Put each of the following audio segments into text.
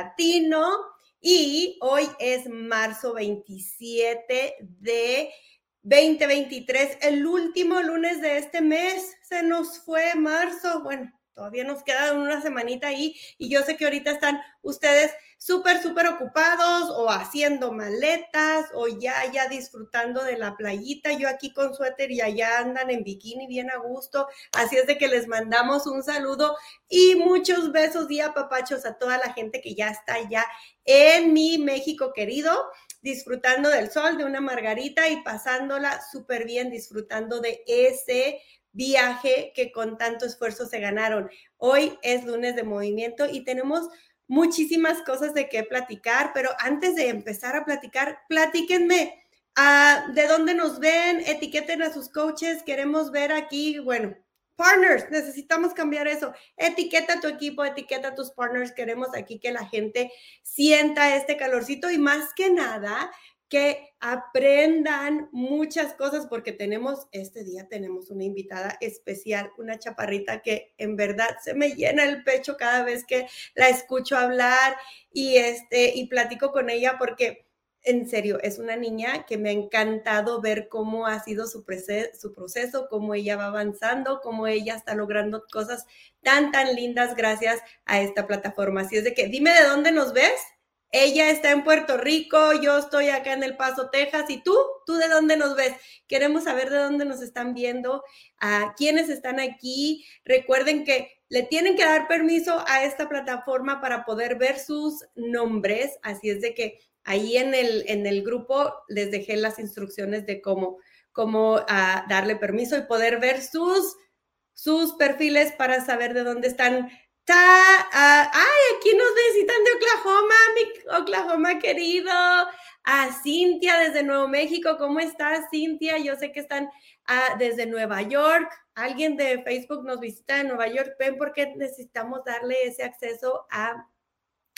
Latino. Y hoy es marzo 27 de 2023, el último lunes de este mes. Se nos fue marzo. Bueno, todavía nos queda una semanita ahí y yo sé que ahorita están ustedes súper, súper ocupados o haciendo maletas o ya, ya disfrutando de la playita. Yo aquí con suéter y allá andan en bikini bien a gusto. Así es de que les mandamos un saludo y muchos besos y apapachos a toda la gente que ya está allá en mi México querido disfrutando del sol, de una margarita y pasándola súper bien, disfrutando de ese viaje que con tanto esfuerzo se ganaron. Hoy es lunes de movimiento y tenemos muchísimas cosas de qué platicar, pero antes de empezar a platicar, platíquenme uh, de dónde nos ven, etiqueten a sus coaches, queremos ver aquí, bueno, partners, necesitamos cambiar eso. Etiqueta tu equipo, etiqueta tus partners, queremos aquí que la gente sienta este calorcito y más que nada, que aprendan muchas cosas porque tenemos, este día tenemos una invitada especial, una chaparrita que en verdad se me llena el pecho cada vez que la escucho hablar y, este, y platico con ella porque en serio, es una niña que me ha encantado ver cómo ha sido su, su proceso, cómo ella va avanzando, cómo ella está logrando cosas tan, tan lindas gracias a esta plataforma. Así es de que dime de dónde nos ves ella está en Puerto Rico, yo estoy acá en El Paso, Texas. ¿Y tú? ¿Tú de dónde nos ves? Queremos saber de dónde nos están viendo, a quiénes están aquí. Recuerden que le tienen que dar permiso a esta plataforma para poder ver sus nombres. Así es de que ahí en el, en el grupo les dejé las instrucciones de cómo, cómo ah, darle permiso y poder ver sus, sus perfiles para saber de dónde están Ah, ay, aquí nos visitan de Oklahoma, mi Oklahoma querido. A Cintia desde Nuevo México, ¿cómo estás, Cintia? Yo sé que están ah, desde Nueva York. Alguien de Facebook nos visita de Nueva York. Ven porque necesitamos darle ese acceso a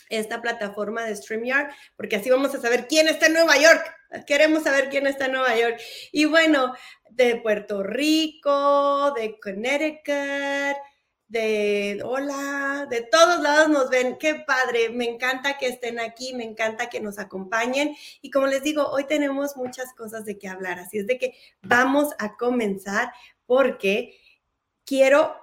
esta plataforma de StreamYard, porque así vamos a saber quién está en Nueva York. Queremos saber quién está en Nueva York. Y bueno, de Puerto Rico, de Connecticut, de hola, de todos lados nos ven. Qué padre, me encanta que estén aquí, me encanta que nos acompañen. Y como les digo, hoy tenemos muchas cosas de qué hablar, así es de que vamos a comenzar porque quiero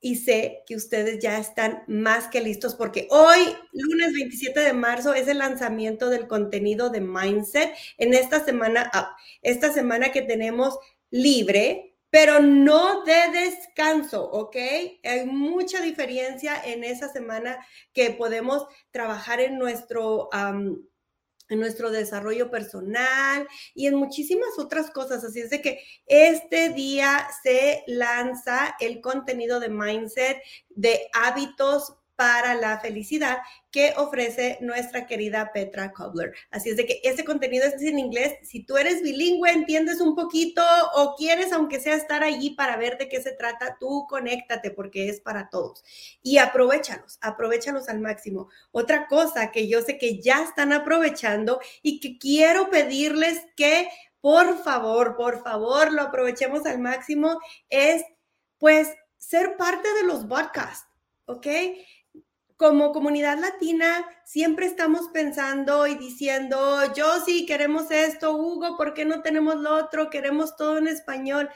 y sé que ustedes ya están más que listos porque hoy, lunes 27 de marzo, es el lanzamiento del contenido de Mindset en esta semana, ah, esta semana que tenemos libre pero no de descanso, ¿ok? Hay mucha diferencia en esa semana que podemos trabajar en nuestro... en nuestro desarrollo personal y en muchísimas otras cosas. Así es de que este día se lanza el contenido de mindset de hábitos para la felicidad que ofrece nuestra querida Petra Cobbler. Así es de que este contenido es en inglés. Si tú eres bilingüe, entiendes un poquito o quieres, aunque sea estar allí para ver de qué se trata, tú conéctate porque es para todos. Y aprovechalos, aprovechalos al máximo. Otra cosa que yo sé que ya están aprovechando y que quiero pedirles que por favor, por favor, lo aprovechemos al máximo es pues ser parte de los podcasts, ¿ok? Como comunidad latina siempre estamos pensando y diciendo, yo sí queremos esto, Hugo, ¿por qué no tenemos lo otro? Queremos todo en español.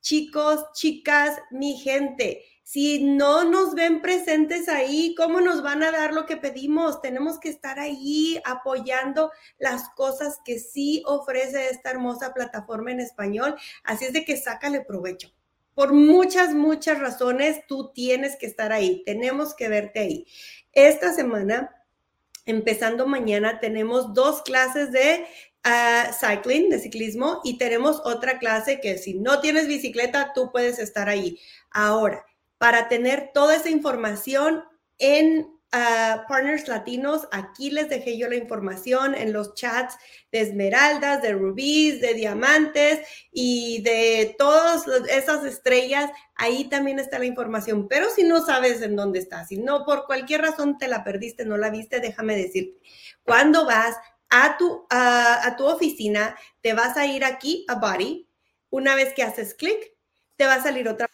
Chicos, chicas, mi gente, si no nos ven presentes ahí, ¿cómo nos van a dar lo que pedimos? Tenemos que estar ahí apoyando las cosas que sí ofrece esta hermosa plataforma en español. Así es de que sácale provecho por muchas, muchas razones, tú tienes que estar ahí, tenemos que verte ahí. Esta semana, empezando mañana, tenemos dos clases de uh, cycling, de ciclismo, y tenemos otra clase que si no tienes bicicleta, tú puedes estar ahí. Ahora, para tener toda esa información en partners latinos, aquí les dejé yo la información en los chats de esmeraldas, de rubíes, de diamantes y de todas esas estrellas. Ahí también está la información. Pero si no sabes en dónde está, si no por cualquier razón te la perdiste, no la viste, déjame decirte. Cuando vas a tu, a tu oficina, te vas a ir aquí a Body. Una vez que haces clic, te va a salir otra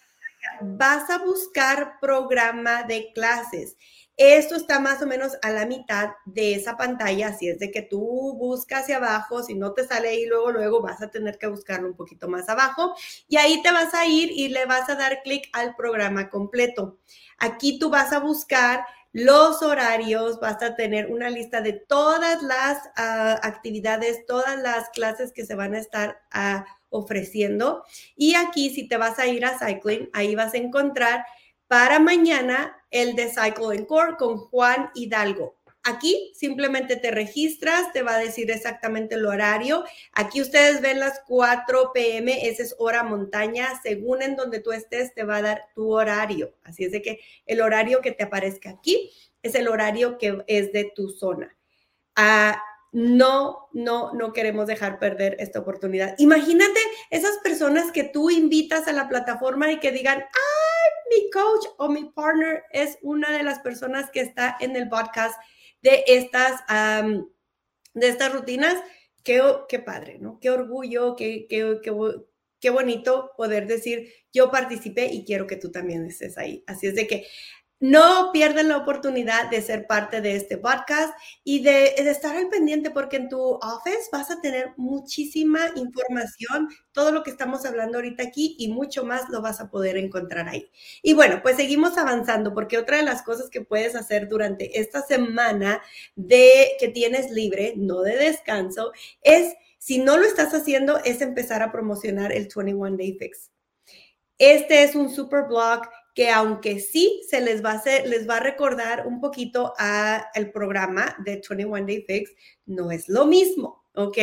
vas a buscar programa de clases. Esto está más o menos a la mitad de esa pantalla, así es de que tú buscas hacia abajo, si no te sale ahí luego, luego vas a tener que buscarlo un poquito más abajo y ahí te vas a ir y le vas a dar clic al programa completo. Aquí tú vas a buscar los horarios, vas a tener una lista de todas las ah, actividades, todas las clases que se van a estar uh, ofreciendo. Y aquí, si te vas a ir a Cycling, ahí vas a encontrar para mañana el de Cycle Core con Juan Hidalgo. Aquí simplemente te registras, te va a decir exactamente el horario. Aquí ustedes ven las 4 pm, esa es hora montaña. Según en donde tú estés, te va a dar tu horario. Así es de que el horario que te aparezca aquí es el horario que es de tu zona. Ah, no, no, no queremos dejar perder esta oportunidad. Imagínate esas personas que tú invitas a la plataforma y que digan, ay, mi coach o mi partner es una de las personas que está en el podcast de estas, de estas rutinas. Qué, qué, padre, ¿no? Qué orgullo, qué, qué, qué, qué bonito poder decir, yo participé y quiero que tú también estés ahí. Así es de que no pierden la oportunidad de ser parte de este podcast y de, estar al pendiente porque en tu office vas a tener muchísima información, todo lo que estamos hablando ahorita aquí y mucho más lo vas a poder encontrar ahí. Y bueno, pues seguimos avanzando porque otra de las cosas que puedes hacer durante esta semana de que tienes libre, no de descanso, es, si no lo estás haciendo, es empezar a promocionar el 21 Day Fix. Este es un super blog que aunque sí se les va a hacer, les va a recordar un poquito a el programa de 21 Day Fix, no es lo mismo, ¿ok?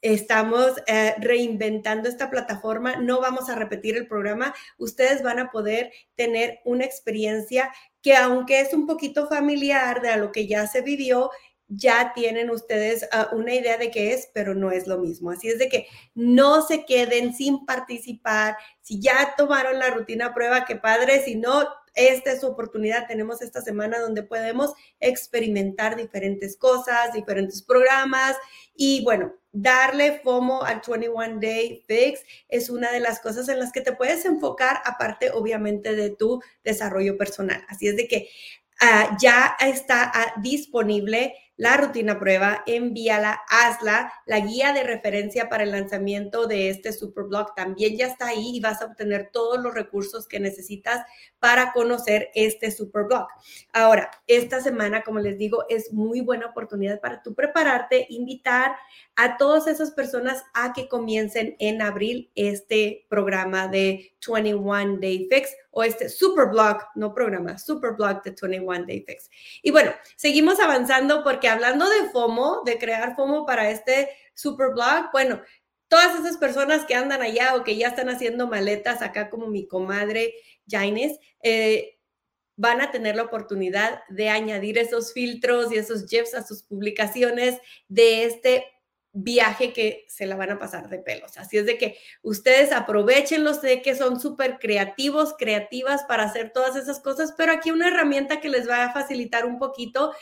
Estamos eh, reinventando esta plataforma, no vamos a repetir el programa, ustedes van a poder tener una experiencia que aunque es un poquito familiar de a lo que ya se vivió, ya tienen ustedes ah, una idea de qué es, pero no es lo mismo. Así es de que no se queden sin participar. Si ya tomaron la rutina prueba, qué padre. Si no, esta es su oportunidad. Tenemos esta semana donde podemos experimentar diferentes cosas, diferentes programas y bueno, darle FOMO al 21 Day Fix es una de las cosas en las que te puedes enfocar, aparte obviamente de tu desarrollo personal. Así es de que ah, ya está ah, disponible la rutina prueba, envíala, hazla. La guía de referencia para el lanzamiento de este Superblog también ya está ahí y vas a obtener todos los recursos que necesitas para conocer este Superblog. Ahora, esta semana, como les digo, es muy buena oportunidad para tú prepararte, invitar a todas esas personas a que comiencen en abril este programa de 21 Day Fix o este super blog, no programa, super blog de 21 Day Fix. Y bueno, seguimos avanzando porque hablando de FOMO, de crear FOMO para este super blog, bueno, todas esas personas que andan allá o que ya están haciendo maletas acá como mi comadre Jaines, eh, van a tener la oportunidad de añadir esos filtros y esos GIFs a sus publicaciones de este viaje que se la van a pasar de pelos. Así es de que ustedes aprovechenlos, sé que son súper creativos, creativas para hacer todas esas cosas, pero aquí una herramienta que les va a facilitar un poquito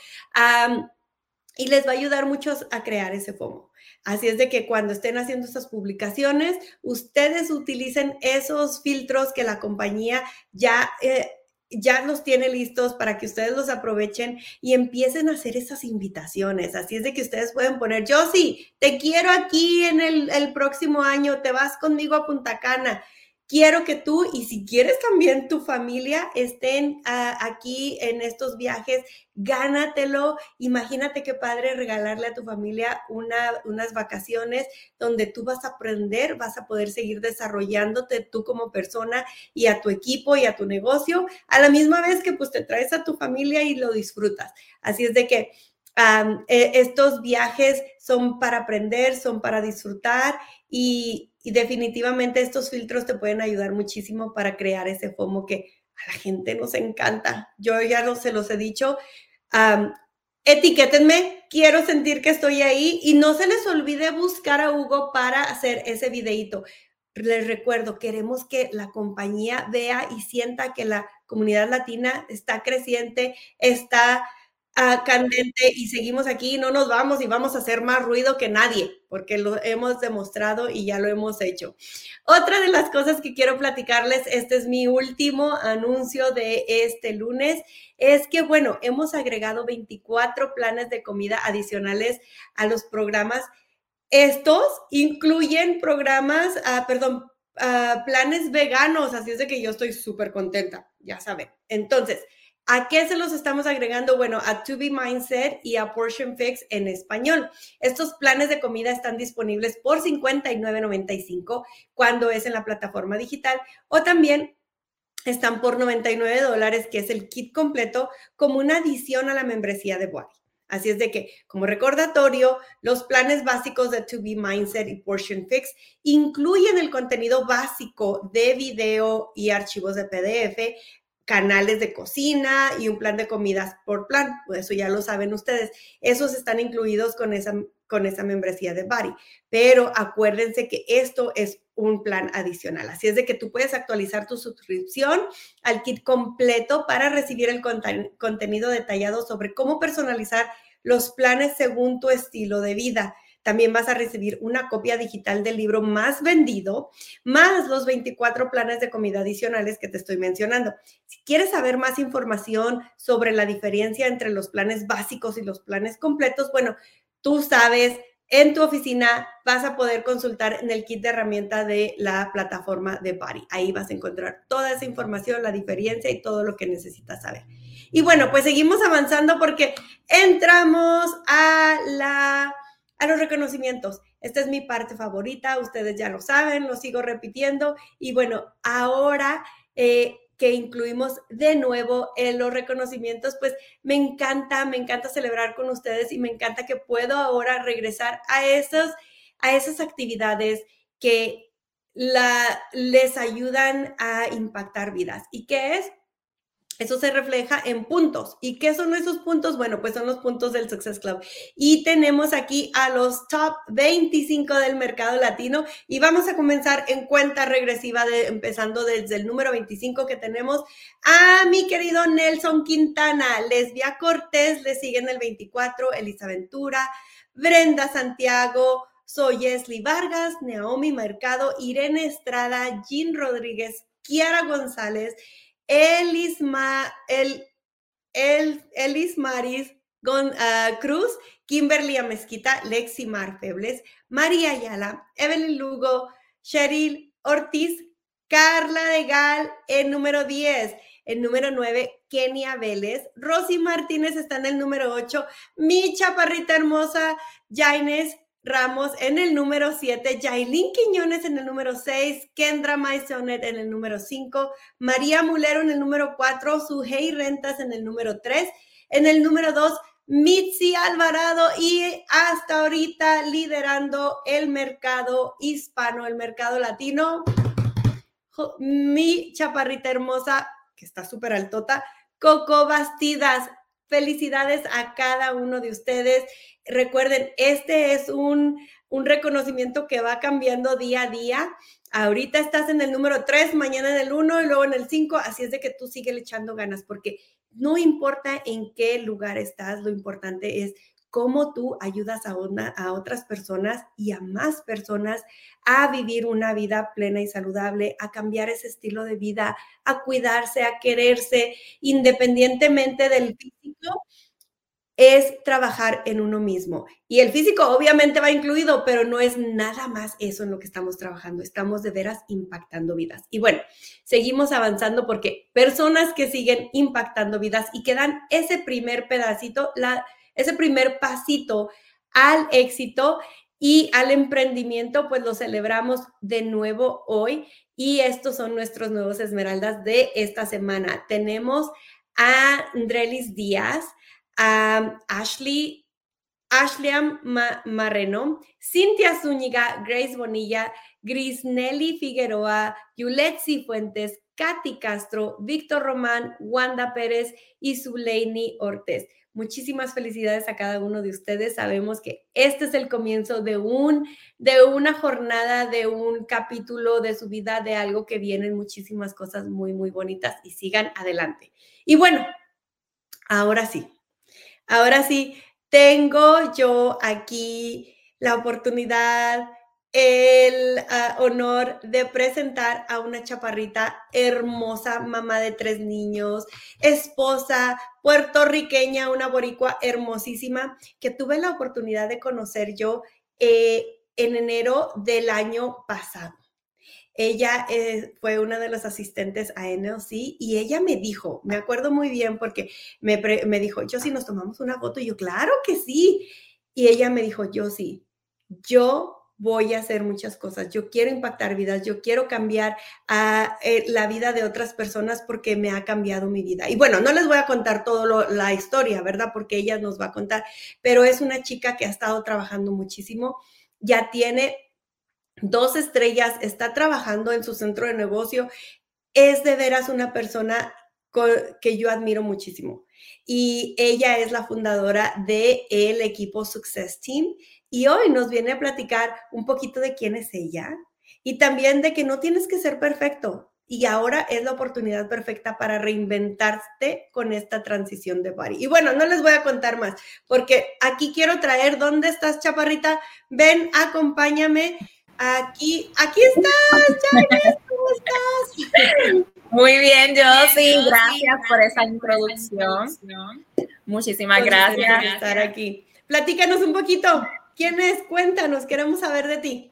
y les va a ayudar mucho a crear ese FOMO. Así es de que cuando estén haciendo estas publicaciones, ustedes utilicen esos filtros que la compañía ya... Eh, ya los tiene listos para que ustedes los aprovechen y empiecen a hacer esas invitaciones. Así es de que ustedes pueden poner, yo sí, te quiero aquí en el, el próximo año, te vas conmigo a Punta Cana quiero que tú y si quieres también tu familia estén ah, aquí en estos viajes, gánatelo. Imagínate qué padre regalarle a tu familia una, unas vacaciones donde tú vas a aprender, vas a poder seguir desarrollándote tú como persona y a tu equipo y a tu negocio, a la misma vez que pues te traes a tu familia y lo disfrutas. Así es de que... E, estos viajes son para aprender, son para disfrutar y, y definitivamente estos filtros te pueden ayudar muchísimo para crear ese FOMO que a la gente nos encanta. Yo ya no se los he dicho. etiquétenme, quiero sentir que estoy ahí y no se les olvide buscar a Hugo para hacer ese videito. Les recuerdo, queremos que la compañía vea y sienta que la comunidad latina está creciente, está uh, candente y seguimos aquí, no nos vamos y vamos a hacer más ruido que nadie, porque lo hemos demostrado y ya lo hemos hecho. Otra de las cosas que quiero platicarles, este es mi último anuncio de este lunes, es que, bueno, hemos agregado 24 planes de comida adicionales a los programas. Estos incluyen programas, uh, perdón, uh, planes veganos, así es de que yo estoy súper contenta, ya saben. Entonces, ¿A qué se los estamos agregando? Bueno, a To Be Mindset y a Portion Fix en español. Estos planes de comida están disponibles por $59.95 cuando es en la plataforma digital o también están por 99 dólares, que es el kit completo, como una adición a la membresía de Body. Así es de que, como recordatorio, los planes básicos de To Be Mindset y Portion Fix incluyen el contenido básico de video y archivos de PDF, canales de cocina y un plan de comidas por plan. Pues eso ya lo saben ustedes. Esos están incluidos con esa, con esa membresía de Body. Pero acuérdense que esto es un plan adicional. Así es de que tú puedes actualizar tu suscripción al kit completo para recibir el contenido detallado sobre cómo personalizar los planes según tu estilo de vida. También vas a recibir una copia digital del libro más vendido, más los 24 planes de comida adicionales que te estoy mencionando. Si quieres saber más información sobre la diferencia entre los planes básicos y los planes completos, bueno, tú sabes, en tu oficina vas a poder consultar en el kit de herramienta de la plataforma de Body. Ahí vas a encontrar toda esa información, la diferencia y todo lo que necesitas saber. Y bueno, pues seguimos avanzando porque entramos a la a los reconocimientos. Esta es mi parte favorita, ustedes ya lo saben, lo sigo repitiendo. Y bueno, ahora eh, que incluimos de nuevo en los reconocimientos, pues me encanta, me encanta celebrar con ustedes y me encanta que puedo ahora regresar a, esos, a esas actividades que la, les ayudan a impactar vidas. ¿Y qué es? Eso se refleja en puntos. ¿Y qué son esos puntos? Bueno, pues son los puntos del Success Club. Y tenemos aquí a los top 25 del mercado latino y vamos a comenzar en cuenta regresiva, de, empezando desde el número 25 que tenemos a mi querido Nelson Quintana, Lesbia Cortés, le siguen el 24, Elisa Ventura, Brenda Santiago, soy Leslie Vargas, Naomi Mercado, Irene Estrada, Jean Rodríguez, Kiara González, Elis, el, el, Elis Maris ah, Cruz, Kimberly Amezquita, Lexi Mar Febles, María Ayala, Evelyn Lugo, Cheryl Ortiz, Carla de Gal, el número 10. El número 9, Kenia Vélez. Rosy Martínez está en el número 8. Mi chaparrita hermosa, Jaines Ramos en el número 7, Yailin Quiñones en el número 6, Kendra Maisonet en el número 5, María Mulero en el número 4, Sujei Rentas en el número 3, en el número 2, Mitzi Alvarado y hasta ahorita liderando el mercado hispano, el mercado latino, mi chaparrita hermosa, que está súper altota, Coco Bastidas. Felicidades a cada uno de ustedes. Recuerden, este es un, un reconocimiento que va cambiando día a día. Ahorita estás en el número 3, mañana en el 1 y luego en el 5, así es de que tú sigues echando ganas porque no importa en qué lugar estás, lo importante es cómo tú ayudas a, una, a otras personas y a más personas a vivir una vida plena y saludable, a cambiar ese estilo de vida, a cuidarse, a quererse, independientemente del físico es trabajar en uno mismo. Y el físico obviamente va incluido, pero no es nada más eso en lo que estamos trabajando. Estamos de veras impactando vidas. Y bueno, seguimos avanzando porque personas que siguen impactando vidas y que dan ese primer pedacito, la, ese primer pasito al éxito y al emprendimiento, pues lo celebramos de nuevo hoy. Y estos son nuestros nuevos esmeraldas de esta semana. Tenemos a Andrelis Díaz Ashley, Ashley Marreno, Cintia Zúñiga, Grace Bonilla, Grisnelli Figueroa, Yuletsi Fuentes, Katy Castro, Víctor Román, Wanda Pérez y Zuleini Ortiz. Muchísimas felicidades a cada uno de ustedes. Sabemos que este es el comienzo de un de una jornada, de un capítulo de su vida, de algo que vienen muchísimas cosas muy muy bonitas y sigan adelante. Y bueno, ahora sí, Ahora sí, tengo yo aquí la oportunidad, el uh, honor de presentar a una chaparrita hermosa, mamá de tres niños, esposa puertorriqueña, una boricua hermosísima, que tuve la oportunidad de conocer yo eh, en enero del año pasado. Ella eh, fue una de los asistentes a NLC y ella me dijo, me acuerdo muy bien porque me, me dijo, yo sí nos tomamos una foto y yo, claro que sí. Y ella me dijo, yo sí, yo voy a hacer muchas cosas, yo quiero impactar vidas, yo quiero cambiar a, eh, la vida de otras personas porque me ha cambiado mi vida. Y bueno, no les voy a contar toda la historia, ¿verdad? Porque ella nos va a contar, pero es una chica que ha estado trabajando muchísimo, ya tiene dos estrellas, está trabajando en su centro de negocio, es de veras una persona que yo admiro muchísimo. Y ella es la fundadora del el equipo Success Team y hoy nos viene a platicar un poquito de quién es ella y también de que no tienes que ser perfecto. Y ahora es la oportunidad perfecta para reinventarte con esta transición de body. Y bueno, no les voy a contar más, porque aquí quiero traer, ¿dónde estás, chaparrita? Ven, acompáñame. Aquí, aquí estás, James, ¿cómo estás? Muy bien, sí, gracias por esa introducción. Muchísimas gracias por estar aquí. Platícanos un poquito, ¿quién es? Cuéntanos, queremos saber de ti.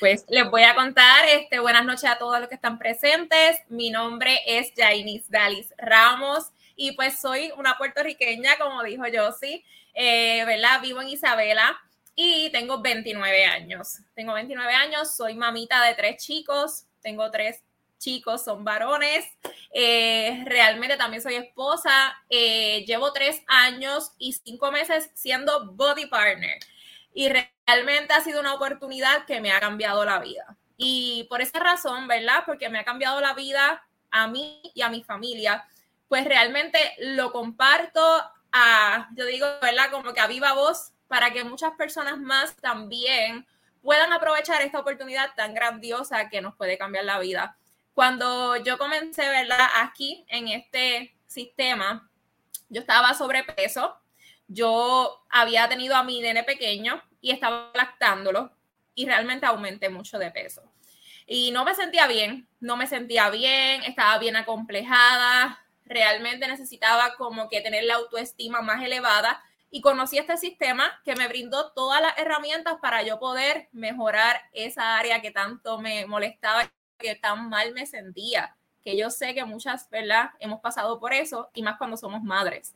Pues les voy a contar, este, buenas noches a todos los que están presentes. Mi nombre es Jainis Dalis Ramos y pues soy una puertorriqueña, como dijo Josie, eh, ¿verdad? Vivo en Isabela y tengo 29 años. Tengo 29 años, soy mamita de tres chicos, tengo tres chicos, son varones. Eh, realmente también soy esposa. Eh, llevo tres años y cinco meses siendo body partner. Y realmente ha sido una oportunidad que me ha cambiado la vida. Y por esa razón, ¿verdad? Porque me ha cambiado la vida a mí y a mi familia, pues realmente lo comparto a, yo digo, ¿verdad? Como que a viva voz para que muchas personas más también puedan aprovechar esta oportunidad tan grandiosa que nos puede cambiar la vida. Cuando yo comencé, ¿verdad? Aquí en este sistema, yo estaba sobrepeso, yo había tenido a mi nene pequeño y estaba lactándolo y realmente aumenté mucho de peso. Y no me sentía bien, no me sentía bien, estaba bien acomplejada, realmente necesitaba como que tener la autoestima más elevada y conocí este sistema que me brindó todas las herramientas para yo poder mejorar esa área que tanto me molestaba, que tan mal me sentía, que yo sé que muchas, ¿verdad? Hemos pasado por eso y más cuando somos madres.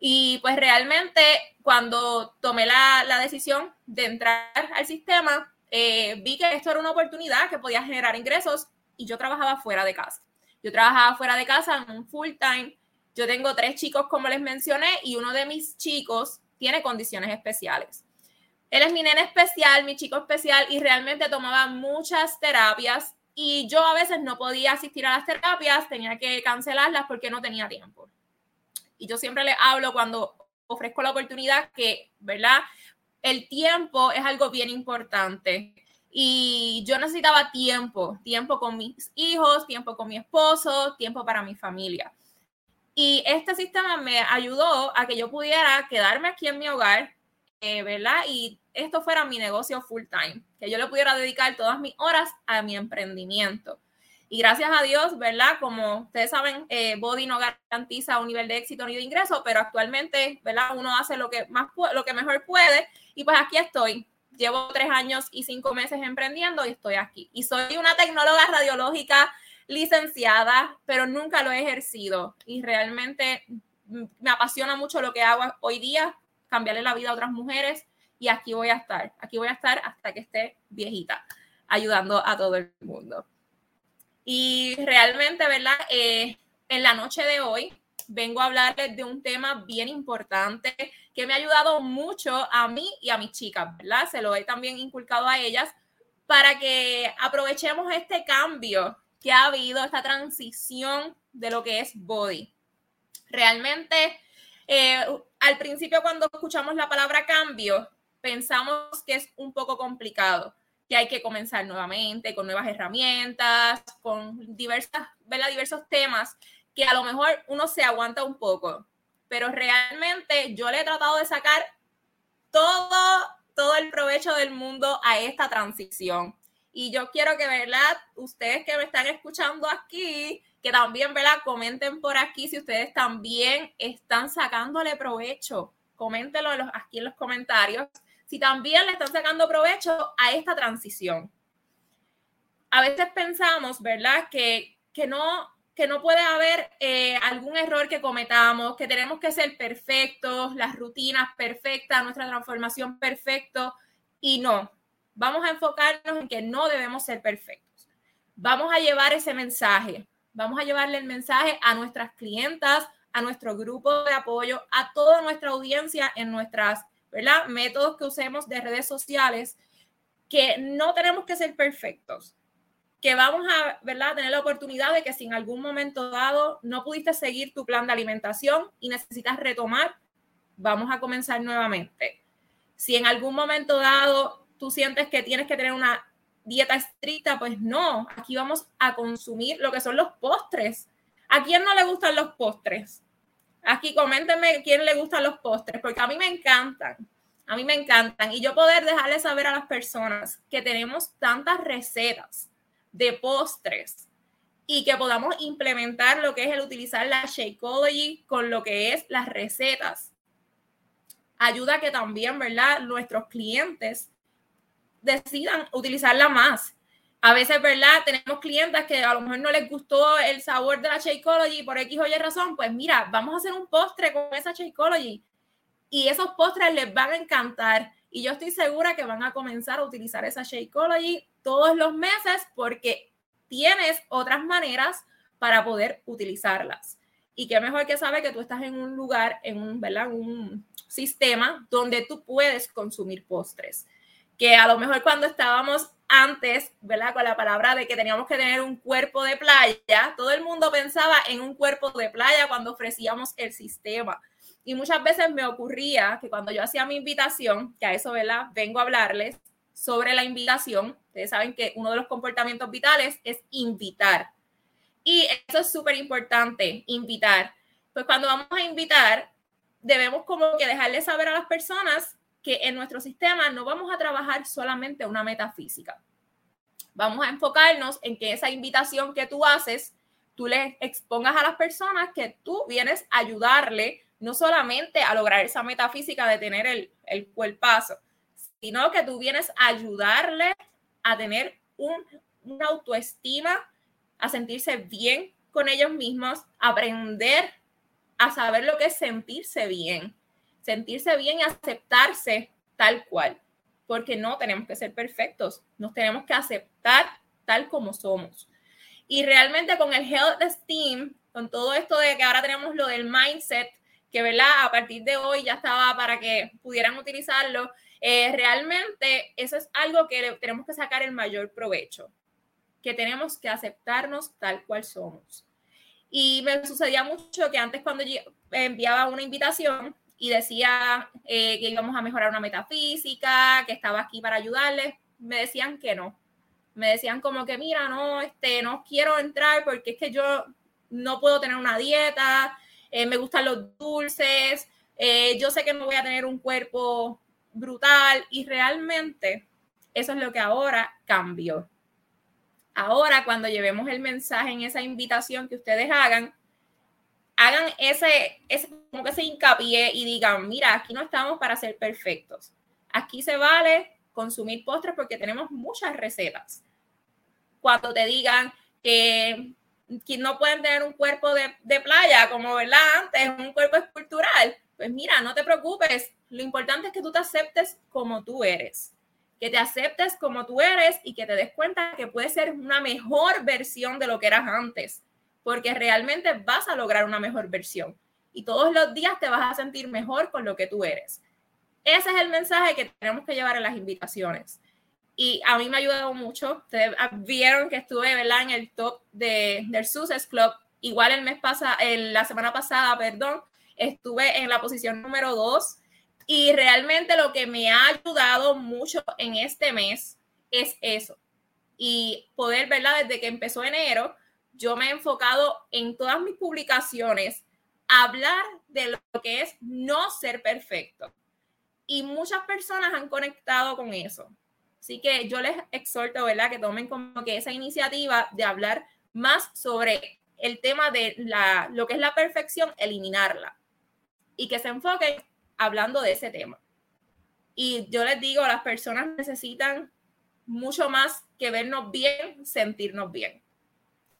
Y pues realmente cuando tomé la, la decisión de entrar al sistema, eh, vi que esto era una oportunidad que podía generar ingresos y yo trabajaba fuera de casa. Yo trabajaba fuera de casa en un full time yo tengo tres chicos, como les mencioné, y uno de mis chicos tiene condiciones especiales. Él es mi nene especial, mi chico especial, y realmente tomaba muchas terapias y yo a veces no podía asistir a las terapias, tenía que cancelarlas porque no tenía tiempo. Y yo siempre le hablo cuando ofrezco la oportunidad que, ¿verdad? El tiempo es algo bien importante. Y yo necesitaba tiempo, tiempo con mis hijos, tiempo con mi esposo, tiempo para mi familia. Y este sistema me ayudó a que yo pudiera quedarme aquí en mi hogar, eh, ¿verdad? Y esto fuera mi negocio full time, que yo le pudiera dedicar todas mis horas a mi emprendimiento. Y gracias a Dios, ¿verdad? Como ustedes saben, eh, Body no garantiza un nivel de éxito ni de ingreso, pero actualmente, ¿verdad? Uno hace lo que, más, lo que mejor puede. Y pues aquí estoy. Llevo tres años y cinco meses emprendiendo y estoy aquí. Y soy una tecnóloga radiológica licenciada, pero nunca lo he ejercido y realmente me apasiona mucho lo que hago hoy día, cambiarle la vida a otras mujeres y aquí voy a estar, aquí voy a estar hasta que esté viejita, ayudando a todo el mundo. Y realmente, ¿verdad? Eh, en la noche de hoy vengo a hablarles de un tema bien importante que me ha ayudado mucho a mí y a mis chicas, ¿verdad? Se lo he también inculcado a ellas para que aprovechemos este cambio que ha habido esta transición de lo que es body. Realmente, eh, al principio cuando escuchamos la palabra cambio, pensamos que es un poco complicado, que hay que comenzar nuevamente con nuevas herramientas, con diversas, diversos temas que a lo mejor uno se aguanta un poco. pero realmente yo le he tratado de sacar todo, todo el provecho del mundo a esta transición. Y yo quiero que, ¿verdad? Ustedes que me están escuchando aquí, que también, ¿verdad? Comenten por aquí si ustedes también están sacándole provecho. Coméntenlo aquí en los comentarios. Si también le están sacando provecho a esta transición. A veces pensamos, ¿verdad? Que, que no, que no puede haber eh, algún error que cometamos, que tenemos que ser perfectos, las rutinas perfectas, nuestra transformación perfecto. Y no, vamos a enfocarnos en que no debemos ser perfectos. Vamos a llevar ese mensaje, vamos a llevarle el mensaje a nuestras clientas, a nuestro grupo de apoyo, a toda nuestra audiencia en nuestras ¿verdad? métodos que usemos de redes sociales, que no tenemos que ser perfectos, que vamos a ¿verdad? tener la oportunidad de que si en algún momento dado no pudiste seguir tu plan de alimentación y necesitas retomar, vamos a comenzar nuevamente. Si en algún momento dado tú sientes que tienes que tener una dieta estricta, pues no, aquí vamos a consumir lo que son los postres. ¿A quién no le gustan los postres? Aquí coméntenme quién le gustan los postres, porque a mí me encantan. A mí me encantan. Y yo poder dejarles saber a las personas que tenemos tantas recetas de postres y que podamos implementar lo que es el utilizar la Shakeology con lo que es las recetas. Ayuda que también, ¿verdad? Nuestros clientes decidan utilizarla más. A veces, ¿verdad? Tenemos clientes que a lo mejor no les gustó el sabor de la Shakeology por X o Y razón. Pues mira, vamos a hacer un postre con esa Shakeology. Y esos postres les van a encantar. Y yo estoy segura que van a comenzar a utilizar esa Shakeology todos los meses porque tienes otras maneras para poder utilizarlas. Y qué mejor que saber que tú estás en un lugar, en un, ¿verdad? un sistema donde tú puedes consumir postres que a lo mejor cuando estábamos antes, ¿verdad? Con la palabra de que teníamos que tener un cuerpo de playa, todo el mundo pensaba en un cuerpo de playa cuando ofrecíamos el sistema. Y muchas veces me ocurría que cuando yo hacía mi invitación, que a eso, ¿verdad? Vengo a hablarles sobre la invitación. Ustedes saben que uno de los comportamientos vitales es invitar. Y eso es súper importante, invitar. Pues cuando vamos a invitar, debemos como que dejarle saber a las personas que en nuestro sistema no vamos a trabajar solamente una metafísica. Vamos a enfocarnos en que esa invitación que tú haces, tú le expongas a las personas que tú vienes a ayudarle no solamente a lograr esa metafísica de tener el, el cuerpazo, sino que tú vienes a ayudarle a tener un, una autoestima, a sentirse bien con ellos mismos, aprender a saber lo que es sentirse bien sentirse bien y aceptarse tal cual, porque no tenemos que ser perfectos, nos tenemos que aceptar tal como somos. Y realmente con el Health Esteem, con todo esto de que ahora tenemos lo del mindset, que verdad, a partir de hoy ya estaba para que pudieran utilizarlo, eh, realmente eso es algo que tenemos que sacar el mayor provecho, que tenemos que aceptarnos tal cual somos. Y me sucedía mucho que antes cuando yo enviaba una invitación, y decía eh, que íbamos a mejorar una metafísica, que estaba aquí para ayudarles, me decían que no. Me decían como que, mira, no, este, no quiero entrar porque es que yo no puedo tener una dieta, eh, me gustan los dulces, eh, yo sé que no voy a tener un cuerpo brutal y realmente eso es lo que ahora cambió. Ahora, cuando llevemos el mensaje en esa invitación que ustedes hagan, hagan ese, ese, como que ese hincapié y digan, mira, aquí no estamos para ser perfectos. Aquí se vale consumir postres porque tenemos muchas recetas. Cuando te digan que, que no pueden tener un cuerpo de, de playa, como ¿verdad? antes, un cuerpo escultural, pues mira, no te preocupes. Lo importante es que tú te aceptes como tú eres. Que te aceptes como tú eres y que te des cuenta que puedes ser una mejor versión de lo que eras antes porque realmente vas a lograr una mejor versión y todos los días te vas a sentir mejor con lo que tú eres. Ese es el mensaje que tenemos que llevar en las invitaciones. Y a mí me ha ayudado mucho. Ustedes vieron que estuve ¿verdad? en el top de, del Success Club. Igual el mes pasado, la semana pasada, perdón, estuve en la posición número dos. Y realmente lo que me ha ayudado mucho en este mes es eso. Y poder, ¿verdad? Desde que empezó enero, yo me he enfocado en todas mis publicaciones hablar de lo que es no ser perfecto. Y muchas personas han conectado con eso. Así que yo les exhorto, ¿verdad?, que tomen como que esa iniciativa de hablar más sobre el tema de la, lo que es la perfección, eliminarla. Y que se enfoquen hablando de ese tema. Y yo les digo, las personas necesitan mucho más que vernos bien, sentirnos bien.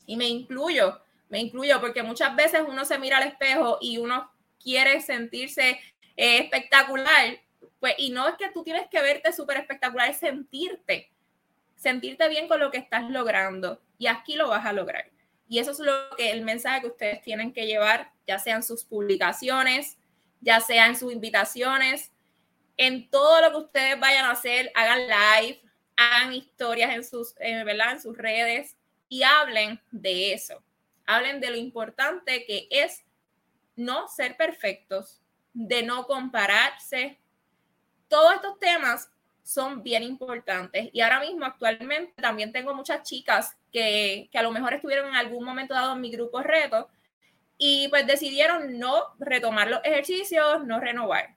Y me incluyo, me incluyo porque muchas veces uno se mira al espejo y uno quiere sentirse eh, espectacular, pues, y no es que tú tienes que verte súper espectacular, es sentirte, sentirte bien con lo que estás logrando. Y aquí lo vas a lograr. Y eso es lo que el mensaje que ustedes tienen que llevar, ya sean sus publicaciones, ya sean sus invitaciones, en todo lo que ustedes vayan a hacer, hagan live, hagan historias en sus, eh, en sus redes y hablen de eso. Hablen de lo importante que es no ser perfectos, de no compararse. Todos estos temas son bien importantes. Y ahora mismo, actualmente, también tengo muchas chicas que, que a lo mejor estuvieron en algún momento dado en mi grupo reto y pues decidieron no retomar los ejercicios, no renovar.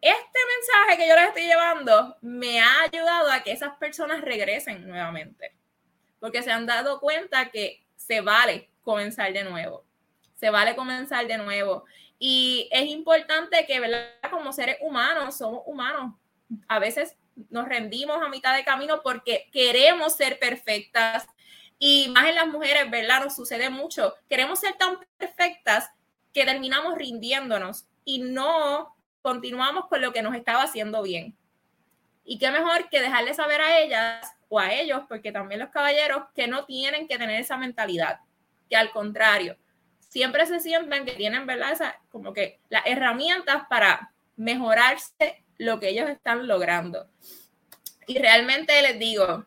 Este mensaje que yo les estoy llevando me ha ayudado a que esas personas regresen nuevamente, porque se han dado cuenta que se vale comenzar de nuevo, se vale comenzar de nuevo. Y es importante que, ¿verdad? Como seres humanos, somos humanos, a veces nos rendimos a mitad de camino porque queremos ser perfectas. Y más en las mujeres, ¿verdad? Nos sucede mucho. Queremos ser tan perfectas que terminamos rindiéndonos y no continuamos con lo que nos estaba haciendo bien. Y qué mejor que dejarle saber a ellas a ellos, porque también los caballeros, que no tienen que tener esa mentalidad, que al contrario, siempre se sienten que tienen, ¿verdad? Esa, como que las herramientas para mejorarse lo que ellos están logrando. Y realmente les digo,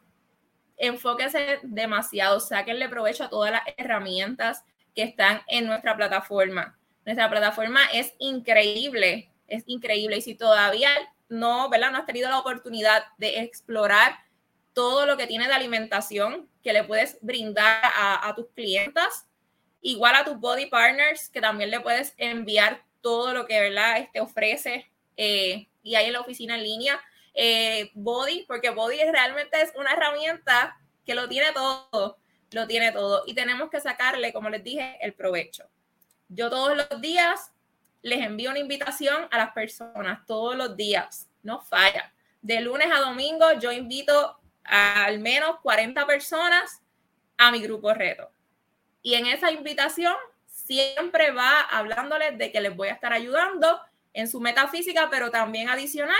enfóquese demasiado, sáquenle provecho a todas las herramientas que están en nuestra plataforma. Nuestra plataforma es increíble es increíble. Y si todavía no, ¿verdad? No has tenido la oportunidad de explorar todo lo que tiene de alimentación que le puedes brindar a, tus clientas, igual a tus body partners, que también le puedes enviar todo lo que, ¿verdad? te este ofrece eh, y hay en la oficina en línea. Eh, body, porque Body realmente es una herramienta que lo tiene todo, lo tiene todo. Y tenemos que sacarle, como les dije, el provecho. Yo todos los días les envío una invitación a las personas todos los días, no falla. De lunes a domingo yo invito al menos 40 personas a mi grupo reto. Y en esa invitación siempre va hablándoles de que les voy a estar ayudando en su metafísica, pero también adicional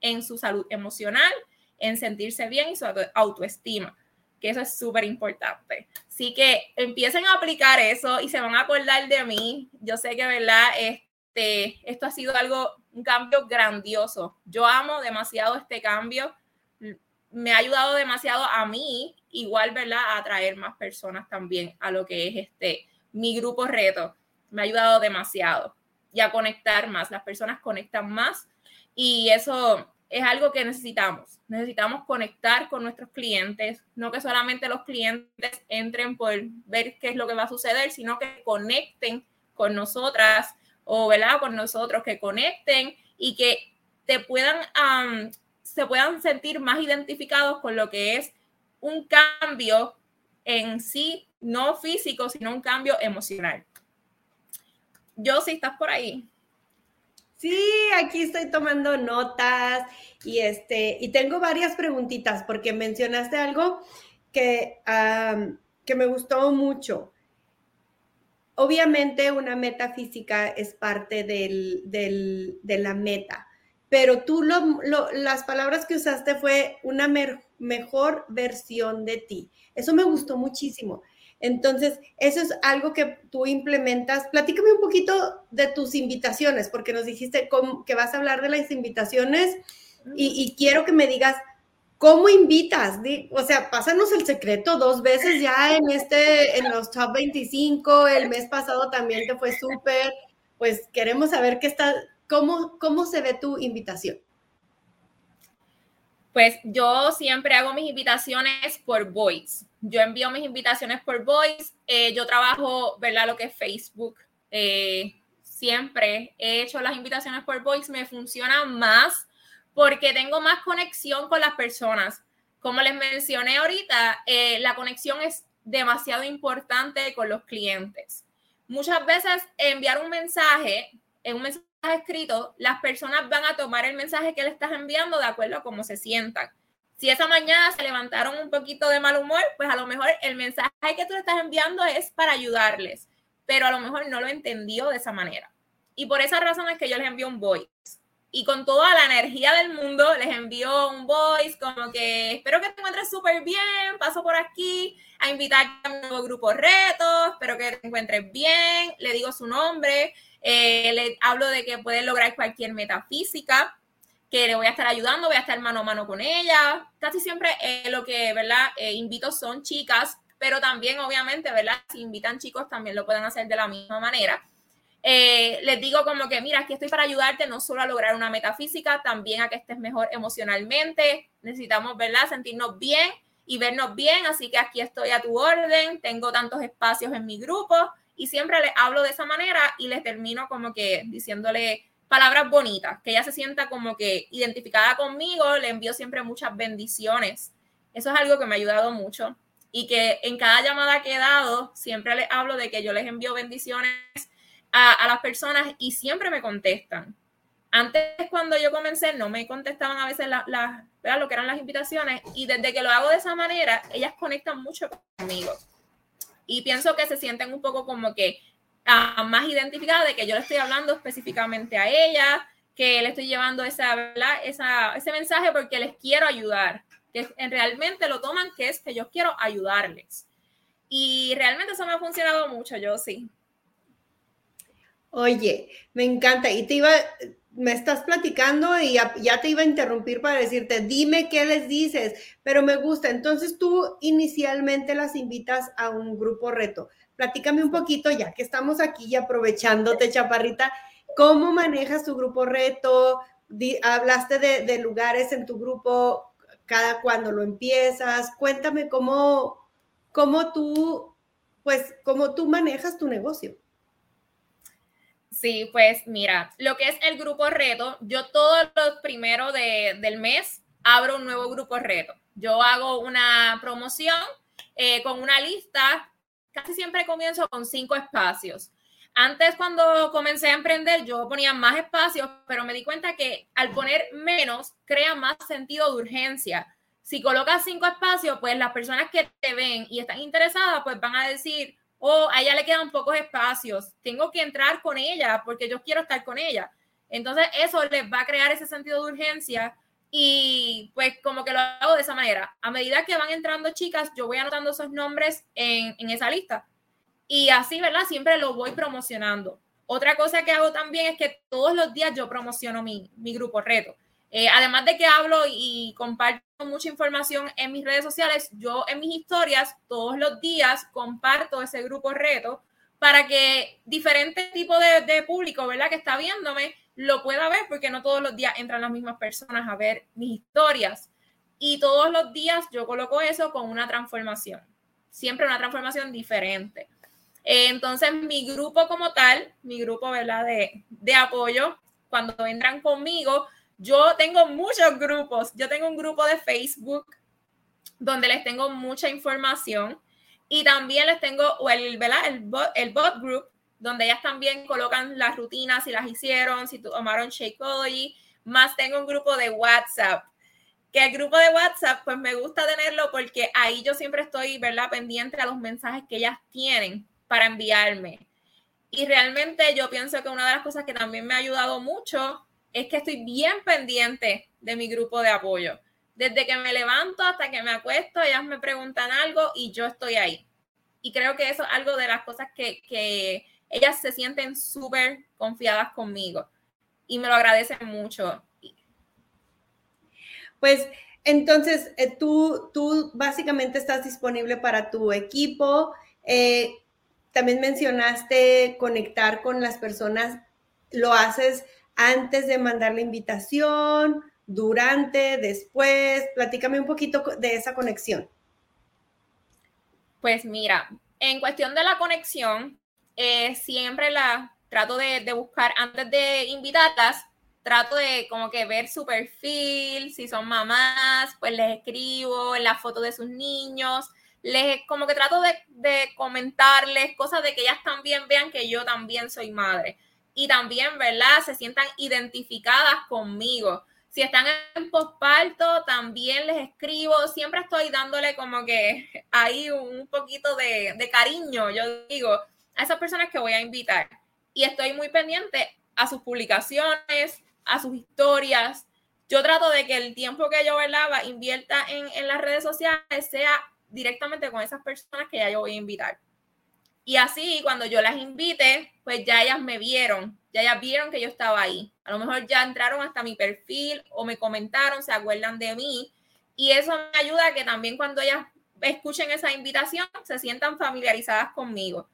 en su salud emocional, en sentirse bien y su autoestima, que eso es súper importante. Así que empiecen a aplicar eso y se van a acordar de mí. Yo sé que, ¿verdad? Es, este, esto ha sido algo, un cambio grandioso. Yo amo demasiado este cambio. Me ha ayudado demasiado a mí, igual, ¿verdad? A atraer más personas también a lo que es este, mi grupo reto. Me ha ayudado demasiado y a conectar más. Las personas conectan más y eso es algo que necesitamos. Necesitamos conectar con nuestros clientes, no que solamente los clientes entren por ver qué es lo que va a suceder, sino que conecten con nosotras o ¿verdad? con nosotros, que conecten y que te puedan, se puedan sentir más identificados con lo que es un cambio en sí, no físico, sino un cambio emocional. Yo, si estás por ahí. Sí, aquí estoy tomando notas y este y tengo varias preguntitas porque mencionaste algo que, que me gustó mucho obviamente una meta física es parte de la meta, pero tú las palabras que usaste fue una mejor versión de ti. Eso me gustó muchísimo. Entonces, eso es algo que tú implementas. Platícame un poquito de tus invitaciones, porque nos dijiste que vas a hablar de las invitaciones y quiero que me digas ¿Cómo invitas? O sea, pásanos el secreto dos veces ya en este, en los top 25, el mes pasado también te fue súper, pues queremos saber qué está, cómo, cómo se ve tu invitación. Pues yo siempre hago mis invitaciones por voice. Yo envío mis invitaciones por voice. Eh, yo trabajo, ¿verdad? Lo que es Facebook, Eh, siempre he hecho las invitaciones por voice, me funciona más porque tengo más conexión con las personas. Como les mencioné ahorita, eh, la conexión es demasiado importante con los clientes. Muchas veces enviar un mensaje, en un mensaje escrito, las personas van a tomar el mensaje que le estás enviando de acuerdo a cómo se sientan. Si esa mañana se levantaron un poquito de mal humor, pues a lo mejor el mensaje que tú le estás enviando es para ayudarles, pero a lo mejor no lo entendió de esa manera. Y por esa razón es que yo les envío un voice. Y con toda la energía del mundo les envío un voice como que espero que te encuentres súper bien, paso por aquí a invitar a un nuevo grupo retos, espero que te encuentres bien, le digo su nombre, eh, le hablo de que puede lograr cualquier metafísica, que le voy a estar ayudando, voy a estar mano a mano con ella. Casi siempre eh, lo que, ¿verdad? Eh, invito son chicas, pero también, obviamente, ¿verdad? Si invitan chicos, también lo pueden hacer de la misma manera. Eh, les digo como que, mira, aquí estoy para ayudarte no solo a lograr una metafísica, también a que estés mejor emocionalmente. Necesitamos, ¿verdad? Sentirnos bien y vernos bien, así que aquí estoy a tu orden, tengo tantos espacios en mi grupo y siempre les hablo de esa manera y les termino como que diciéndole palabras bonitas, que ella se sienta como que identificada conmigo, le envío siempre muchas bendiciones. Eso es algo que me ha ayudado mucho y que en cada llamada que he dado siempre les hablo de que yo les envío bendiciones a, las personas y siempre me contestan. Antes, cuando yo comencé, no me contestaban a veces las, lo que eran las invitaciones y desde que lo hago de esa manera, ellas conectan mucho conmigo. Y pienso que se sienten un poco como que uh, más identificadas de que yo le estoy hablando específicamente a ella, que le estoy llevando esa, esa, ese mensaje porque les quiero ayudar, que realmente lo toman que es que yo quiero ayudarles. Y realmente eso me ha funcionado mucho, yo sí. Oye, me encanta. Y te iba, me estás platicando y ya, te iba a interrumpir para decirte, dime qué les dices, pero me gusta. Entonces tú inicialmente las invitas a un grupo reto. Platícame un poquito, ya que estamos aquí y aprovechándote, Chaparrita, ¿cómo manejas tu grupo reto? hablaste de, de, lugares en tu grupo, cada cuando lo empiezas. Cuéntame cómo, cómo tú, pues, cómo tú manejas tu negocio. Sí, pues mira, lo que es el grupo reto, yo todos los primeros del mes abro un nuevo grupo reto. Yo hago una promoción eh, con una lista, casi siempre comienzo con cinco espacios. Antes cuando comencé a emprender yo ponía más espacios, pero me di cuenta que al poner menos crea más sentido de urgencia. Si colocas cinco espacios, pues las personas que te ven y están interesadas, pues van a decir, o a ella le quedan pocos espacios, tengo que entrar con ella porque yo quiero estar con ella. Entonces eso les va a crear ese sentido de urgencia y pues como que lo hago de esa manera. A medida que van entrando chicas, yo voy anotando esos nombres en, esa lista. Y así, ¿verdad? Siempre lo voy promocionando. Otra cosa que hago también es que todos los días yo promociono mi, mi grupo reto. Eh, además de que hablo y comparto mucha información en mis redes sociales, yo en mis historias todos los días comparto ese grupo reto para que diferentes tipos de, público, ¿verdad? Que está viéndome, lo pueda ver porque no todos los días entran las mismas personas a ver mis historias. Y todos los días yo coloco eso con una transformación, siempre una transformación diferente. Eh, entonces, mi grupo como tal, mi grupo, ¿verdad? De, de apoyo, cuando entran conmigo, yo tengo muchos grupos. Yo tengo un grupo de Facebook donde les tengo mucha información y también les tengo el, bot group donde ellas también colocan las rutinas si las hicieron, si tomaron Shakeology, más tengo un grupo de WhatsApp. Que el grupo de WhatsApp, pues me gusta tenerlo porque ahí yo siempre estoy, ¿verdad? Pendiente a los mensajes que ellas tienen para enviarme. Y realmente yo pienso que una de las cosas que también me ha ayudado mucho es que estoy bien pendiente de mi grupo de apoyo. Desde que me levanto hasta que me acuesto, ellas me preguntan algo y yo estoy ahí. Y creo que eso es algo de las cosas que, ellas se sienten súper confiadas conmigo y me lo agradecen mucho. Pues entonces, eh, tú, tú básicamente estás disponible para tu equipo. Eh, también mencionaste conectar con las personas. ¿Lo haces antes de mandar la invitación, durante, después. Platícame un poquito de esa conexión. Pues mira, en cuestión de la conexión, eh, siempre la trato de, buscar antes de invitarlas, trato de como que ver su perfil, si son mamás, pues les escribo la foto de sus niños, les como que trato de, comentarles cosas de que ellas también vean que yo también soy madre. Y también, ¿verdad? Se sientan identificadas conmigo. Si están en posparto, también les escribo. Siempre estoy dándole como que ahí un poquito de, de cariño, yo digo, a esas personas que voy a invitar. Y estoy muy pendiente a sus publicaciones, a sus historias. Yo trato de que el tiempo que yo velaba invierta en, en las redes sociales sea directamente con esas personas que ya yo voy a invitar. Y así, cuando yo las invite, pues ya ellas me vieron, ya ellas vieron que yo estaba ahí. A lo mejor ya entraron hasta mi perfil o me comentaron, se acuerdan de mí. Y eso me ayuda a que también cuando ellas escuchen esa invitación, se sientan familiarizadas conmigo.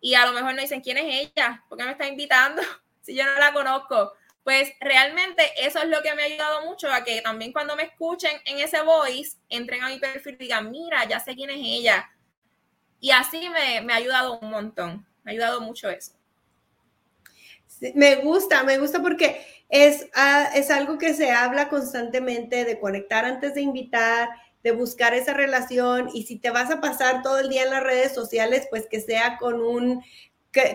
Y a lo mejor no dicen, ¿quién es ella? ¿Por qué me está invitando? si yo no la conozco. Pues realmente eso es lo que me ha ayudado mucho a que también cuando me escuchen en ese voice, entren a mi perfil y digan, mira, ya sé quién es ella. Y así me, me ha ayudado un montón, me ha ayudado mucho eso. me gusta, me gusta porque es, uh, es algo que se habla constantemente de conectar antes de invitar, de buscar esa relación y si te vas a pasar todo el día en las redes sociales, pues que sea con un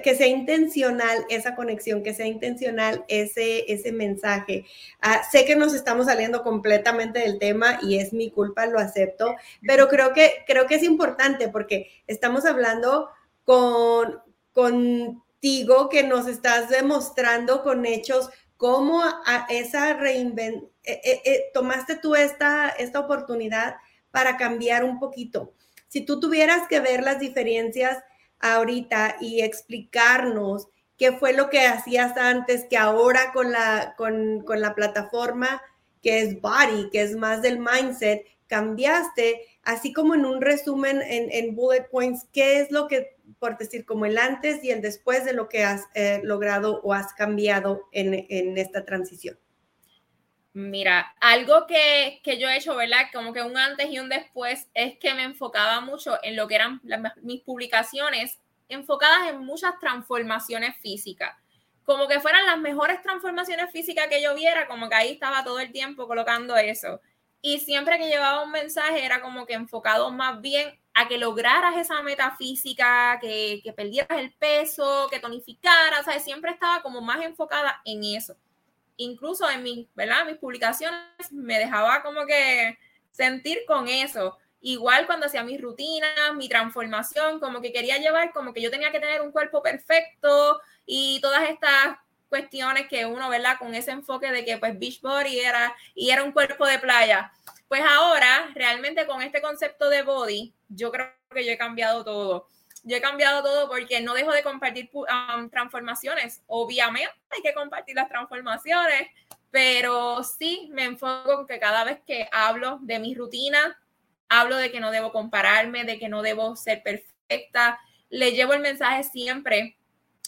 que, sea intencional esa conexión, que sea intencional ese, ese mensaje. Ah, sé que nos estamos saliendo completamente del tema y es mi culpa, lo acepto, pero creo que, creo que es importante porque estamos hablando con, contigo que nos estás demostrando con hechos cómo a esa reinvent eh, eh, eh, tomaste tú esta, esta oportunidad para cambiar un poquito. Si tú tuvieras que ver las diferencias ahorita y explicarnos qué fue lo que hacías antes, que ahora con la, con, la plataforma que es Body, que es más del mindset, cambiaste, así como en un resumen en, bullet points, qué es lo que, por decir, como el antes y el después de lo que has eh, logrado o has cambiado en, en esta transición. Mira, algo que, yo he hecho, ¿verdad? Como que un antes y un después es que me enfocaba mucho en lo que eran mis publicaciones, enfocadas en muchas transformaciones físicas. Como que fueran las mejores transformaciones físicas que yo viera, como que ahí estaba todo el tiempo colocando eso. Y siempre que llevaba un mensaje era como que enfocado más bien a que lograras esa meta física, que, que perdieras el peso, que tonificaras, ¿sabes? Siempre estaba como más enfocada en eso incluso en mis, ¿verdad? mis publicaciones me dejaba como que sentir con eso. Igual cuando hacía mis rutinas, mi transformación, como que quería llevar, como que yo tenía que tener un cuerpo perfecto y todas estas cuestiones que uno, ¿verdad? Con ese enfoque de que pues beach body era y era un cuerpo de playa. Pues ahora, realmente con este concepto de body, yo creo que yo he cambiado todo yo he cambiado todo porque no dejo de compartir um, transformaciones. Obviamente hay que compartir las transformaciones, pero sí me enfoco en que cada vez que hablo de mi rutina, hablo de que no debo compararme, de que no debo ser perfecta. Le llevo el mensaje siempre,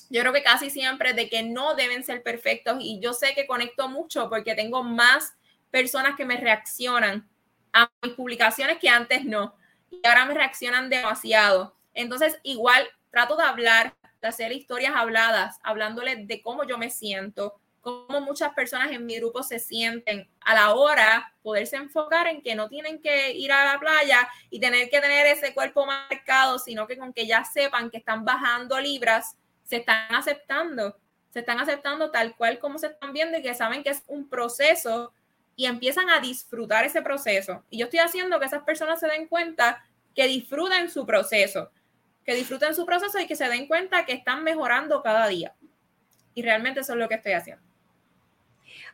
yo creo que casi siempre, de que no deben ser perfectos y yo sé que conecto mucho porque tengo más personas que me reaccionan a mis publicaciones que antes no. Y ahora me reaccionan demasiado. Entonces, igual trato de hablar, de hacer historias habladas, hablándoles de cómo yo me siento, cómo muchas personas en mi grupo se sienten a la hora poderse enfocar en que no tienen que ir a la playa y tener que tener ese cuerpo marcado, sino que con que ya sepan que están bajando libras, se están aceptando, se están aceptando tal cual como se están viendo y que saben que es un proceso y empiezan a disfrutar ese proceso. Y yo estoy haciendo que esas personas se den cuenta que disfruten su proceso, que disfruten su proceso y que se den cuenta que están mejorando cada día. Y realmente eso es lo que estoy haciendo.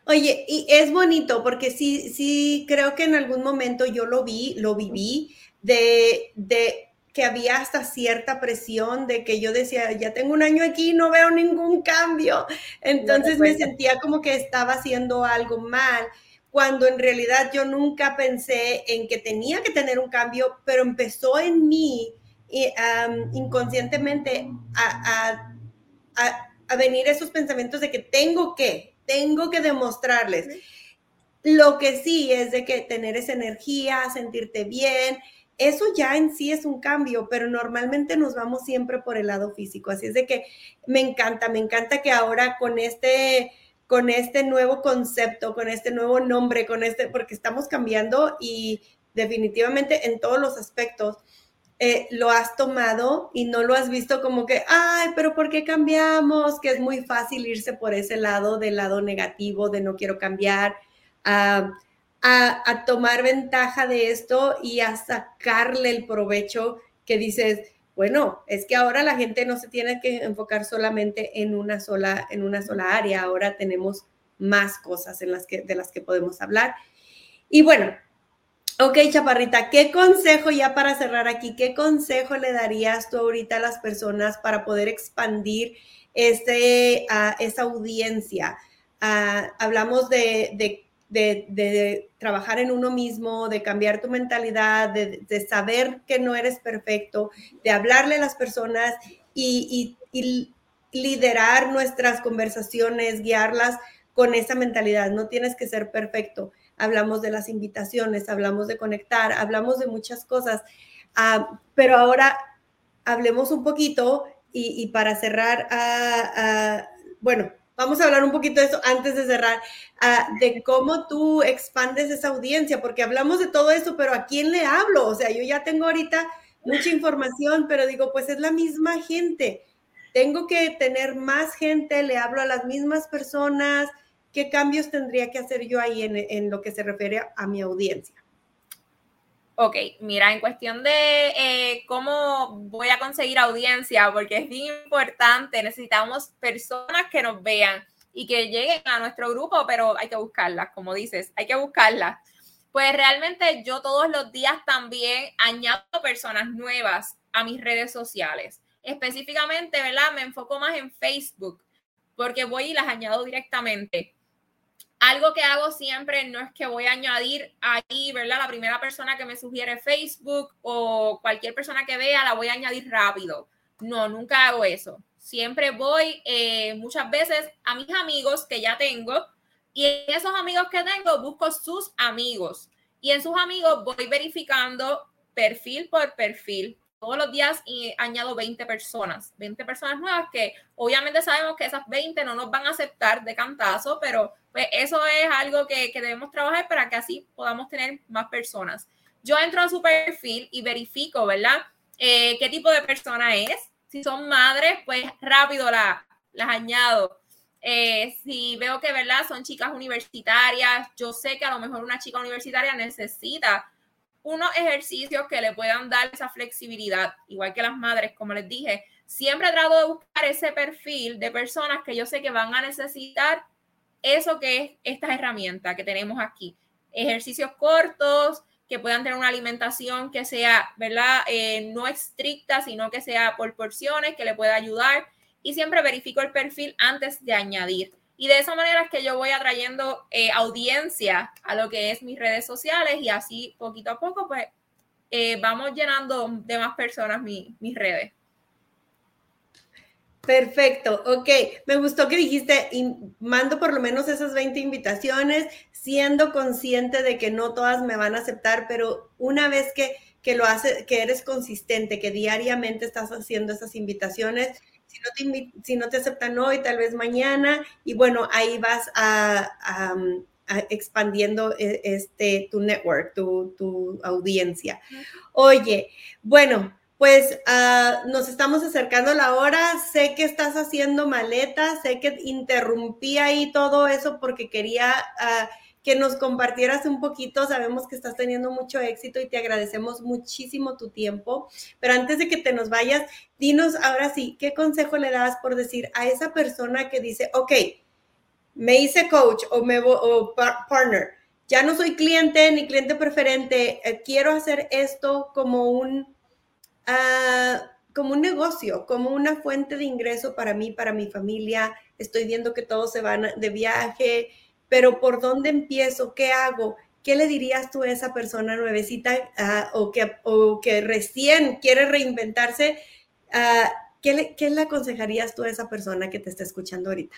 Oye, y es bonito porque sí, sí, creo que en algún momento yo lo vi, lo viví, de, de que había hasta cierta presión de que yo decía, ya tengo un año aquí, no veo ningún cambio. Entonces me sentía como que estaba haciendo algo mal, cuando en realidad yo nunca pensé en que tenía que tener un cambio, pero empezó en mí inconscientemente a, venir esos pensamientos de que tengo que, tengo que demostrarles. Lo que sí es de que tener esa energía, sentirte bien, eso ya en sí es un cambio, pero normalmente nos vamos siempre por el lado físico. Así es de que me encanta, me encanta que ahora con este con este nuevo concepto, con este nuevo nombre, con este, porque estamos cambiando y definitivamente en todos los aspectos eh, lo has tomado y no lo has visto como que, ay, pero ¿por qué cambiamos? Que es muy fácil irse por ese lado, del lado negativo, de no quiero cambiar, a, a tomar ventaja de esto y a sacarle el provecho que dices, bueno, es que ahora la gente no se tiene que enfocar solamente en una sola, en una sola área, ahora tenemos más cosas en las que, de las que podemos hablar. Y bueno, ok, Chaparrita, ¿qué consejo ya para cerrar aquí, qué consejo le darías tú ahorita a las personas para poder expandir este, a esa audiencia? Ah, hablamos de, de de, trabajar en uno mismo, de cambiar tu mentalidad, de, saber que no eres perfecto, de hablarle a las personas y, liderar nuestras conversaciones, guiarlas con esa mentalidad. No tienes que ser perfecto. Hablamos de las invitaciones, hablamos de conectar, hablamos de muchas cosas. Ah, pero ahora hablemos un poquito y, para cerrar, ah, ah, bueno, vamos a hablar un poquito de eso antes de cerrar, de cómo tú expandes esa audiencia, porque hablamos de todo eso, pero ¿a quién le hablo? O sea, yo ya tengo ahorita mucha información, pero digo, pues es la misma gente. Tengo que tener más gente, le hablo a las mismas personas. ¿Qué cambios tendría que hacer yo ahí en, en lo que se refiere a mi audiencia? Ok, mira, en cuestión de eh, cómo voy a conseguir audiencia, porque es bien importante, necesitamos personas que nos vean y que lleguen a nuestro grupo, pero hay que buscarlas, como dices, hay que buscarlas. Pues realmente yo todos los días también añado personas nuevas a mis redes sociales. Específicamente, ¿verdad? Me enfoco más en Facebook, porque voy y las añado directamente algo que hago siempre no es que voy a añadir ahí, ¿verdad? La primera persona que me sugiere Facebook o cualquier persona que vea, la voy a añadir rápido. No, nunca hago eso. Siempre voy eh, muchas veces a mis amigos que ya tengo y esos amigos que tengo busco sus amigos y en sus amigos voy verificando perfil por perfil todos los días añado 20 personas, 20 personas nuevas que obviamente sabemos que esas 20 no nos van a aceptar de cantazo, pero pues eso es algo que, debemos trabajar para que así podamos tener más personas. Yo entro a su perfil y verifico, ¿verdad? Eh, ¿Qué tipo de persona es? Si son madres, pues rápido la, las añado. Eh, si veo que, ¿verdad? Son chicas universitarias, yo sé que a lo mejor una chica universitaria necesita unos ejercicios que le puedan dar esa flexibilidad, igual que las madres, como les dije, siempre trato de buscar ese perfil de personas que yo sé que van a necesitar eso que es esta herramienta que tenemos aquí. Ejercicios cortos, que puedan tener una alimentación que sea, ¿verdad? Eh, no estricta, sino que sea por porciones, que le pueda ayudar. Y siempre verifico el perfil antes de añadir. Y de esa manera es que yo voy atrayendo eh, audiencia a lo que es mis redes sociales y así poquito a poco, pues eh, vamos llenando de más personas mis redes. Perfecto, ok. Me gustó que dijiste, mando por lo menos esas 20 invitaciones, siendo consciente de que no todas me van a aceptar, pero una vez que, que lo haces, que eres consistente, que diariamente estás haciendo esas invitaciones, si no te, si no te aceptan hoy, tal vez mañana, y bueno, ahí vas a, expandiendo e, este, tu network, tu, tu audiencia. Oye, bueno, pues ah, nos estamos acercando a la hora. Sé que estás haciendo maletas, sé que interrumpí ahí todo eso porque quería ah, que nos compartieras un poquito. Sabemos que estás teniendo mucho éxito y te agradecemos muchísimo tu tiempo. Pero antes de que te nos vayas, dinos ahora sí, ¿qué consejo le das por decir a esa persona que dice, ok, me hice coach o, me, o partner, ya no soy cliente ni cliente preferente, eh, quiero hacer esto como un... Ah, como un negocio, como una fuente de ingreso para mí, para mi familia. Estoy viendo que todos se van de viaje, pero ¿por dónde empiezo? ¿Qué hago? ¿Qué le dirías tú a esa persona nuevecita ah, o, que, que recién quiere reinventarse? Ah, ¿qué, le, ¿Qué aconsejarías tú a esa persona que te está escuchando ahorita?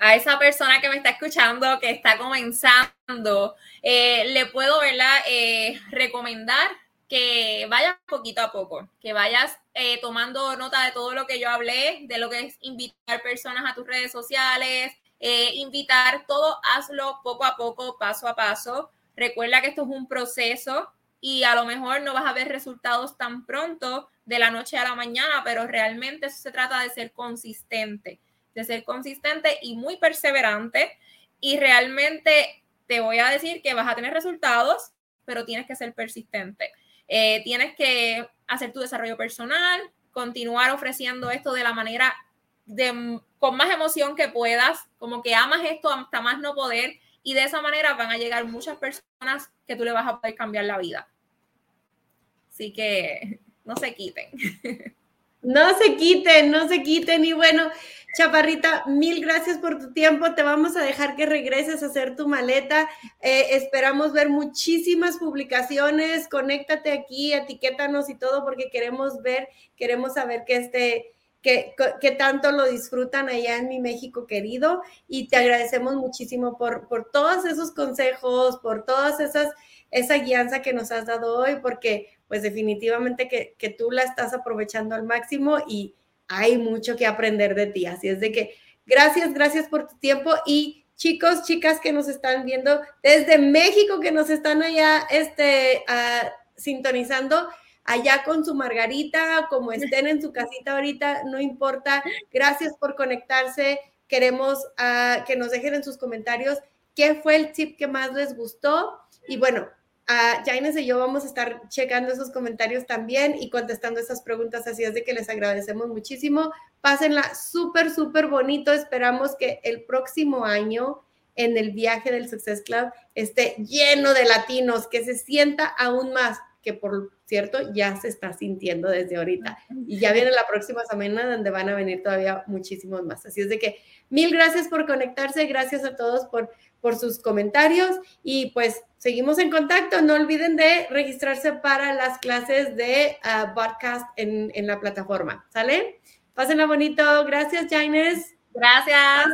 a esa persona que me está escuchando, que está comenzando, eh, le puedo ¿verdad? Eh, recomendar que vayas poquito a poco, que vayas eh, tomando nota de todo lo que yo hablé, de lo que es invitar personas a tus redes sociales, eh, invitar todo, hazlo poco a poco, paso a paso. Recuerda que esto es un proceso y a lo mejor no vas a ver resultados tan pronto de la noche a la mañana, pero realmente eso se trata de ser consistente, de ser consistente y muy perseverante. Y realmente te voy a decir que vas a tener resultados, pero tienes que ser persistente. Eh, tienes que hacer tu desarrollo personal, continuar ofreciendo esto de la manera de, con más emoción que puedas, como que amas esto hasta más no poder y de esa manera van a llegar muchas personas que tú le vas a poder cambiar la vida. Así que no se quiten. No se quiten, no se quiten. Y bueno, Chaparrita, mil gracias por tu tiempo. Te vamos a dejar que regreses a hacer tu maleta. Eh, esperamos ver muchísimas publicaciones. Conéctate aquí, etiquétanos y todo, porque queremos ver, queremos saber que este, que, tanto lo disfrutan allá en mi México querido. Y te agradecemos muchísimo por, por todos esos consejos, por todas esas, esa guianza que nos has dado hoy, porque pues definitivamente que, que tú la estás aprovechando al máximo y hay mucho que aprender de ti. Así es de que gracias, gracias por tu tiempo y chicos, chicas que nos están viendo desde México, que nos están allá este, uh, sintonizando, allá con su margarita, como estén en su casita ahorita, no importa. Gracias por conectarse. Queremos uh, que nos dejen en sus comentarios qué fue el tip que más les gustó. Y bueno, Uh, Jaines y yo vamos a estar checando esos comentarios también y contestando esas preguntas, así es de que les agradecemos muchísimo. Pásenla súper, súper bonito. Esperamos que el próximo año en el viaje del Success Club esté lleno de latinos, que se sienta aún más, que por cierto ya se está sintiendo desde ahorita. Y ya viene la próxima semana donde van a venir todavía muchísimos más. Así es de que mil gracias por conectarse, gracias a todos por por sus comentarios y pues seguimos en contacto. No olviden de registrarse para las clases de uh, podcast en, en, la plataforma. ¿Sale? Pásenla bonito. Gracias, Jaines. Gracias.